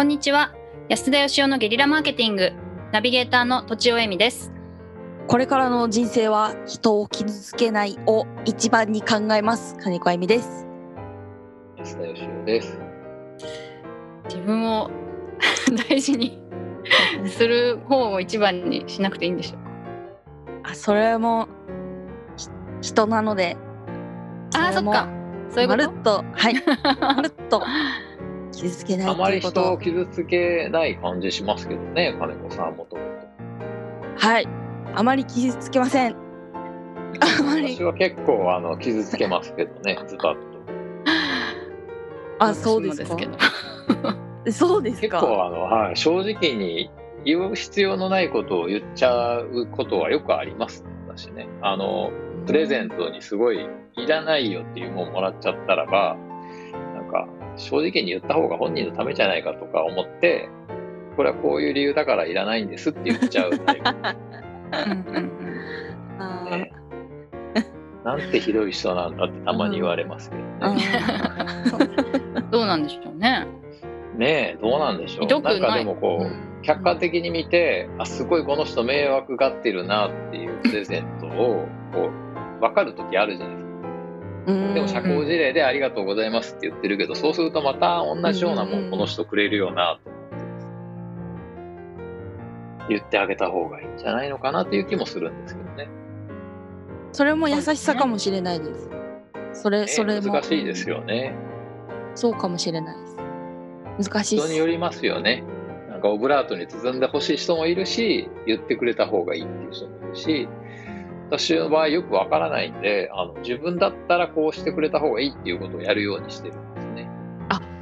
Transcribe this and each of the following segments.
こんにちは。安田義雄のゲリラマーケティング。ナビゲーターのとちおえみです。これからの人生は人を傷つけないを一番に考えます。金子あゆみです。安田義雄です。自分を大事に する方を一番にしなくていいんでしょうか。あそれもひ人なので。あーそっか。そういうこまるとっと。はい。まるっと傷つけないあまり人を傷つけない感じしますけどね、金子さんもともはい。あまり傷つけません。と。あまり。私は結構あの傷つけますけどね、ズバッと。あそうですか？けど。そうですか？結構あの、はい、正直に言う必要のないことを言っちゃうことはよくありますね、私ね。あの、プレゼントにすごいいらないよっていうもんもらっちゃったらば、なんか正直に言った方が本人のためじゃないかとか思って、これはこういう理由だからいらないんですって言っちゃうタ。なんてひどい人なんだってたまに言われますけどあね。ーどうなんでしょうねねえ、どうなんでしょう。なんかでもこう、客観的に見て、あ、すごいこの人迷惑がってるなっていうプレゼントを、こう、分かるときあるじゃないですか。うんでも社交辞令でありがとうございますって言ってるけど、そうするとまた同じようなもうんんこの人くれるよなと思ってです言ってあげた方がいいんじゃないのかなっていう気もするんですけどね。それも優しさかもしれないです。それねそれも。難しいですよね。そうかもしれないです。難しい人によりますよね。なんかオブラートに包んでほしい人もいるし、言ってくれた方がいいっていう人もいるし、私の場合よくわからないんで、あの自分だったらこうしてくれた方がいいっていうことをやるようにしてるんですね。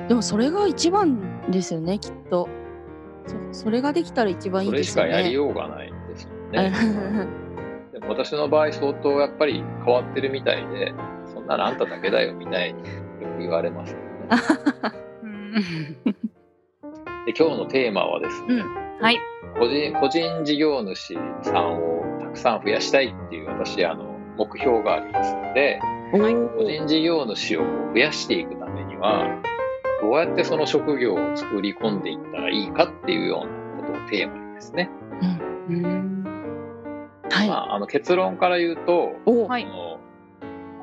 でもそれが一番ですよねきっとそそれができたら一番いそれしかいですよねやりようがないんですよね。でも私の場合相当やっぱり変わってるみたいで、そんなのあんただけだよみたいによく言われますね。う んで今日のテーマはですね、はい個人個人事業主さんをたくさん増やしたいっていう私あの目標がありますので個人事業主を増やしていくためにはどうやってその職業を作り込んでいったらいいかっていうようなことをテーマにですね、うん。はい、まあ、あの結論から言うと、お。はい。あの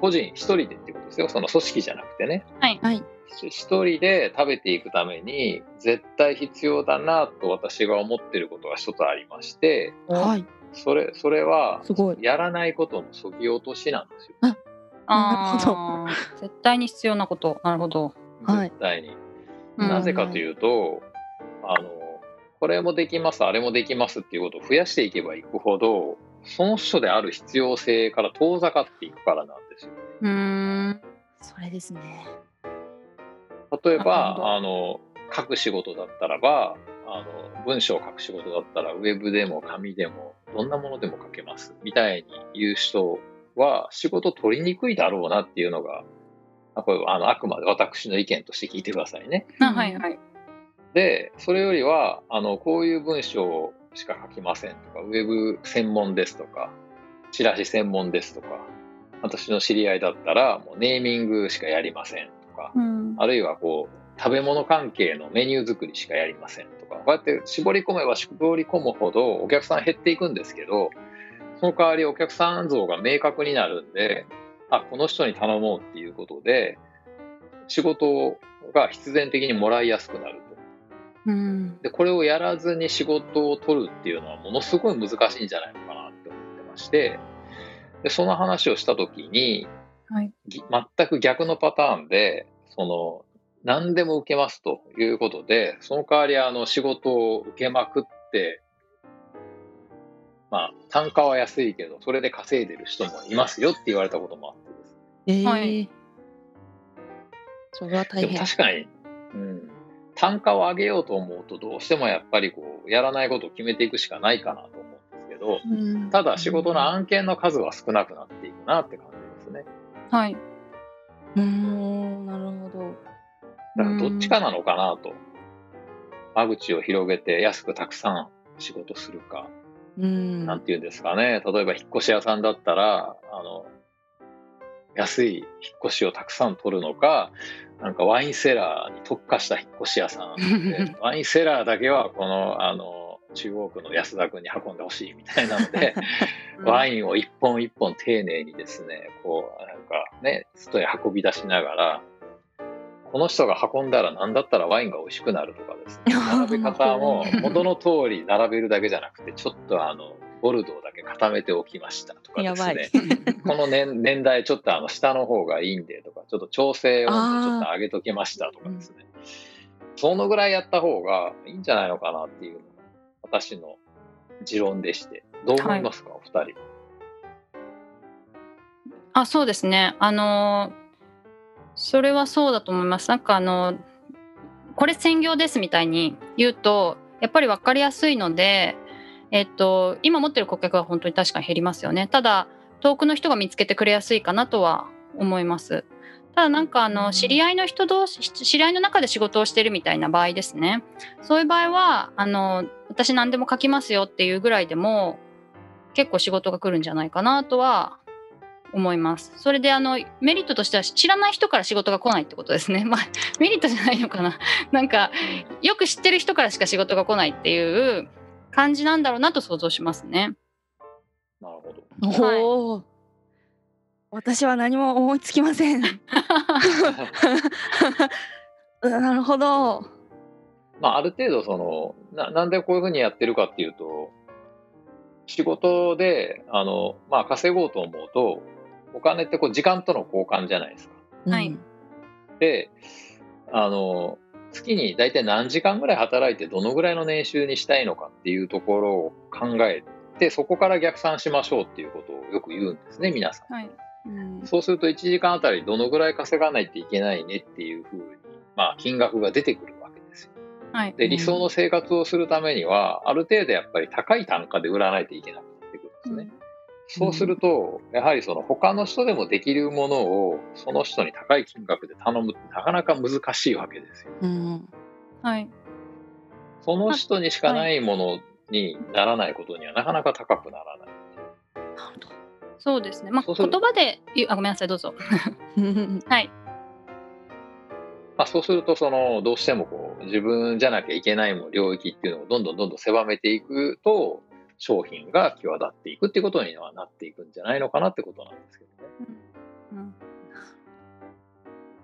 個人一人でっていうことですよ。その組織じゃなくてね。はい。はい。一人で食べていくために絶対必要だなと私が思ってることが一つありましてはいそれそれはすごい。やらないことのそぎ落としなんですよ。なるあー絶対に必要なこと。なるほど。はい。絶対に。うん。なぜかというと、あの、これもできます、あれもできますっていうことを増やしていけばいくほど、その人である必要性から遠ざかっていくからなんですよ。うーん。それですね。例えば、あの、書く仕事だったらば、あの、文章を書く仕事だったら、ウェブでも紙でも、どんなものでも書けます、みたいに言う人は、仕事取りにくいだろうなっていうのが、あこれあのあくまで私の意見として聞いてくださいね。あはいはい。で、それよりは、あの、こういう文章しか書きませんとか、ウェブ専門ですとか、チラシ専門ですとか、私の知り合いだったら、もうネーミングしかやりませんとか、うん。あるいはこう、食べ物関係のメニュー作りしかやりませんとか、こうやって絞り込めば絞り込むほどお客さん減っていくんですけど、その代わりお客さん像が明確になるんで、あ、この人に頼もうっていうことで、仕事が必然的にもらいやすくなると。うん。で、これをやらずに仕事を取るっていうのはものすごい難しいんじゃないのかなって思ってまして、で、その話をしたときに、はい。ぎ全く逆のパターンで、その、何でも受けますということで、その代わりあの仕事を受けまくって、まあ、単価は安いけど、それで稼いでる人もいますよって言われたこともあってです。えー。はい。それは大でも変確かに、うん、単価を上げようと思うと、どうしてもやっぱりこう、やらないことを決めていくしかないかなと思うんですけど、うん。ただ仕事の案件の数は少なくなっていくなって感じですね。はいうーんなるほどだからどっちかなのかなと。間口を広げて安くたくさん仕事するか、うんなんていうんですかね。例えば引っ越し屋さんだったら、あの、安い引っ越しをたくさん取るのか、なんかワインセラーに特化した引っ越し屋さんで、ワインセラーだけはこの、あの、中央区の安田君に運んでほしいみたいなので、ワインを一本一本丁寧にですね、こう、なんかね、外へ運び出しながら、この人が運んだら何だったらワインが美味しくなるとかですね、並べ方も 元の通り並べるだけじゃなくて、ちょっとあの、ボルドーだけ固めておきましたとかですね、この年年代ちょっとあの下の方がいいんでとか、ちょっと調整温度ちょっと上げときましたとかですね、そのぐらいやった方がいいんじゃないのかなっていうのが私の持論でして、どう思いますか、はい、お二人。あそうですね。あのそれはそうだと思います。なんかあのこれ専業ですみたいに言うとやっぱり分かりやすいので、えっと、今持ってる顧客は本当に確かに減りますよね。ただ遠くの人が見つけてくれやすいかなとは思います。ただなんかあの知り合いの人同士知り合いの中で仕事をしてるみたいな場合ですねそういう場合はあの私何でも書きますよっていうぐらいでも結構仕事が来るんじゃないかなとは思います。それであのメリットとしては知らない人から仕事が来ないってことですね。まあ メリットじゃないのかな。なんかよく知ってる人からしか仕事が来ないっていう感じなんだろうなと想像しますね。なるほど。はい、私は何も思いつきません。なるほど。まあある程度そのななんでこういうふうにやってるかっていうと仕事であのまあ稼ごうと思うとお金ってこう時間との交換じゃないですか。はい。で、あの、月に大体何時間ぐらい働いてどのぐらいの年収にしたいのかっていうところを考えて、そこから逆算しましょうっていうことをよく言うんですね、皆さん。はい。うん、そうすると1時間あたりどのぐらい稼がないといけないねっていうふうに、まあ、金額が出てくるわけですよ。はい、で理想の生活をするためには、ある程度やっぱり高い単価で売らないといけなくなってくるんですね。うんそうすると、やはりその他の人でもできるものをその人に高い金額で頼むってなかなか難しいわけですよ。うん、はい。その人にしかないものにならないことにはなかなか高くならない。なるほど。そうですね。まあ言葉であごめんなさいどうぞ。はい。まあ、そうするとそのどうしてもこう自分じゃなきゃいけないも領域っていうのをどんどんどんどん狭めていくと商品が際立っていくっていうことにはなっていくんじゃないのかなってことなんですけどね。うんうん、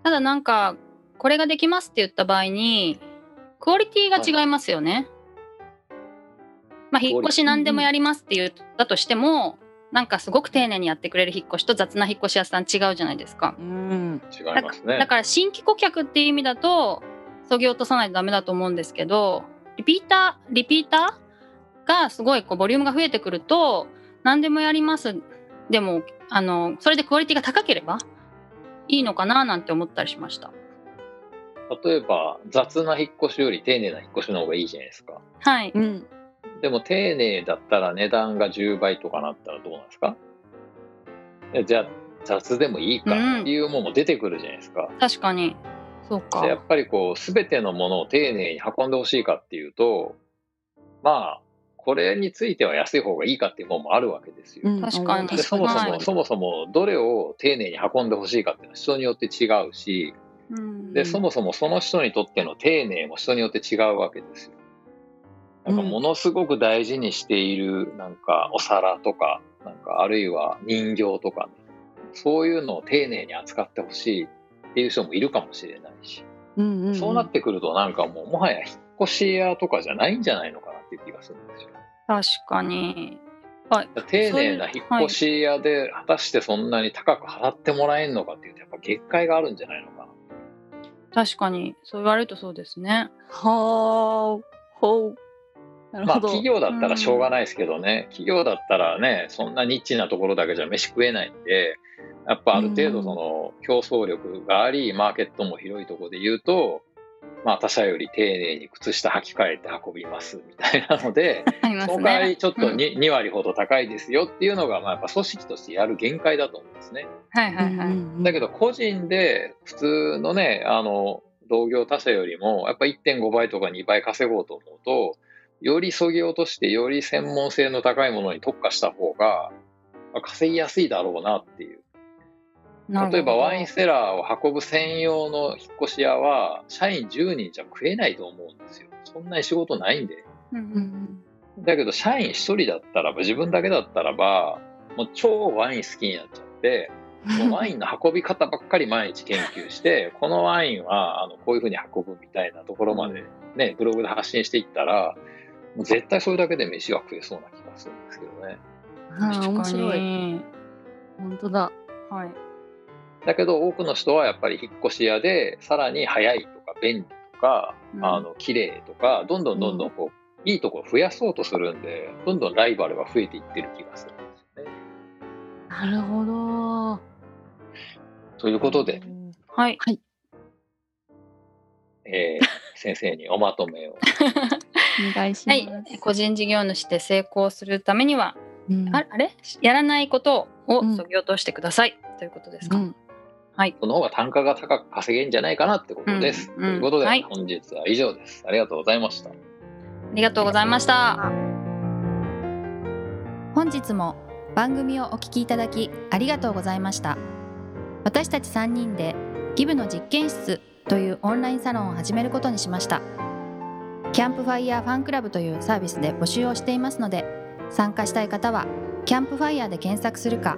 ただなんかこれができますって言った場合にクオリティが違いますよね。はい、まあ引っ越し何でもやりますって言ったとしても、なんかすごく丁寧にやってくれる引っ越しと雑な引っ越し屋さん違うじゃないですか。うん違いますねだから新規顧客っていう意味だとそぎ落とさないとダメだと思うんですけどリピーターリピーターがすごいこうボリュームが増えてくると何でもやります。でもあのそれでクオリティが高ければいいのかななんて思ったりしました。例えば雑な引っ越しより丁寧な引っ越しの方がいいじゃないですか。はい、うん、でも丁寧だったら値段が10倍とかなったらどうなんですか？じゃあ雑でもいいかっていうものも出てくるじゃないですか、うん、確かに。そうか。やっぱりこう全てのものを丁寧に運んでほしいかっていうとまあこれについては安い方がいいかっていうものもあるわけですよ。確かにでそもそも、そもそもどれを丁寧に運んでほしいかっていうのは人によって違うし、でそもそもその人にとっての丁寧も人によって違うわけですよ。なんかものすごく大事にしているなんかお皿とか、なんかあるいは人形とか、ね、そういうのを丁寧に扱ってほしいっていう人もいるかもしれないし、そうなってくるとなんかもうもはや引っ越し屋とかじゃないんじゃないのかなっていう気がするんですよ。確かに。はい、丁寧な引っ越し屋で果たしてそんなに高く払ってもらえるのかっていうとやっぱ限界があるんじゃないのかな。確かにそう言われるとそうですね。はあほう。まあ企業だったらしょうがないですけどね、うん、企業だったらねそんなニッチなところだけじゃ飯食えないんでやっぱある程度その競争力がありマーケットも広いところで言うとまあ、他社より丁寧に靴下履き替えて運びますみたいなので、ね、その代わりちょっと 2,、うん、2割ほど高いですよっていうのが、まあ、やっぱ組織としてやる限界だと思うんですね。はいはいはい。だけど、個人で普通のね、あの、同業他社よりも、やっぱ1.5倍とか2倍稼ごうと思うと、よりそぎ落として、より専門性の高いものに特化した方が、稼ぎやすいだろうなっていう。例えばワインセラーを運ぶ専用の引っ越し屋は、社員10人じゃ食えないと思うんですよ。そんなに仕事ないんで。うんうんうんだけど、社員1人だったらば、自分だけだったらば、もう超ワイン好きになっちゃって、もうワインの運び方ばっかり毎日研究して、このワインはあのこういうふうに運ぶみたいなところまでね、ブログで発信していったら、もう絶対それだけで飯は食えそうな気がするんですけどね。あー面白い。に本当だ。はいだけど多くの人はやっぱり引っ越し屋で、さらに早いとか便利とか、うん。あの綺麗とか、どんどんどんどんこう、いいところを増やそうとするんで、どんどんライバルが増えていってる気がするんですよね。なるほど。ということで、はい。えー 先生におまとめを。お願いしはます。い。個人事業主で成功するためには、うん。ああれ？やらないことをうん。そぎ落としてください、ということですか、うんその方が単価が高く稼げんじゃないかなってことです。うんうんということで、はい本日は以上です。ありがとうございました。ありがとうございました本日も番組をお聞きいただきありがとうございました私たち3人でギブの実験室というオンラインサロンを始めることにしましたキャンプファイヤーファンクラブというサービスで募集をしていますので参加したい方はキャンプファイヤーで検索するか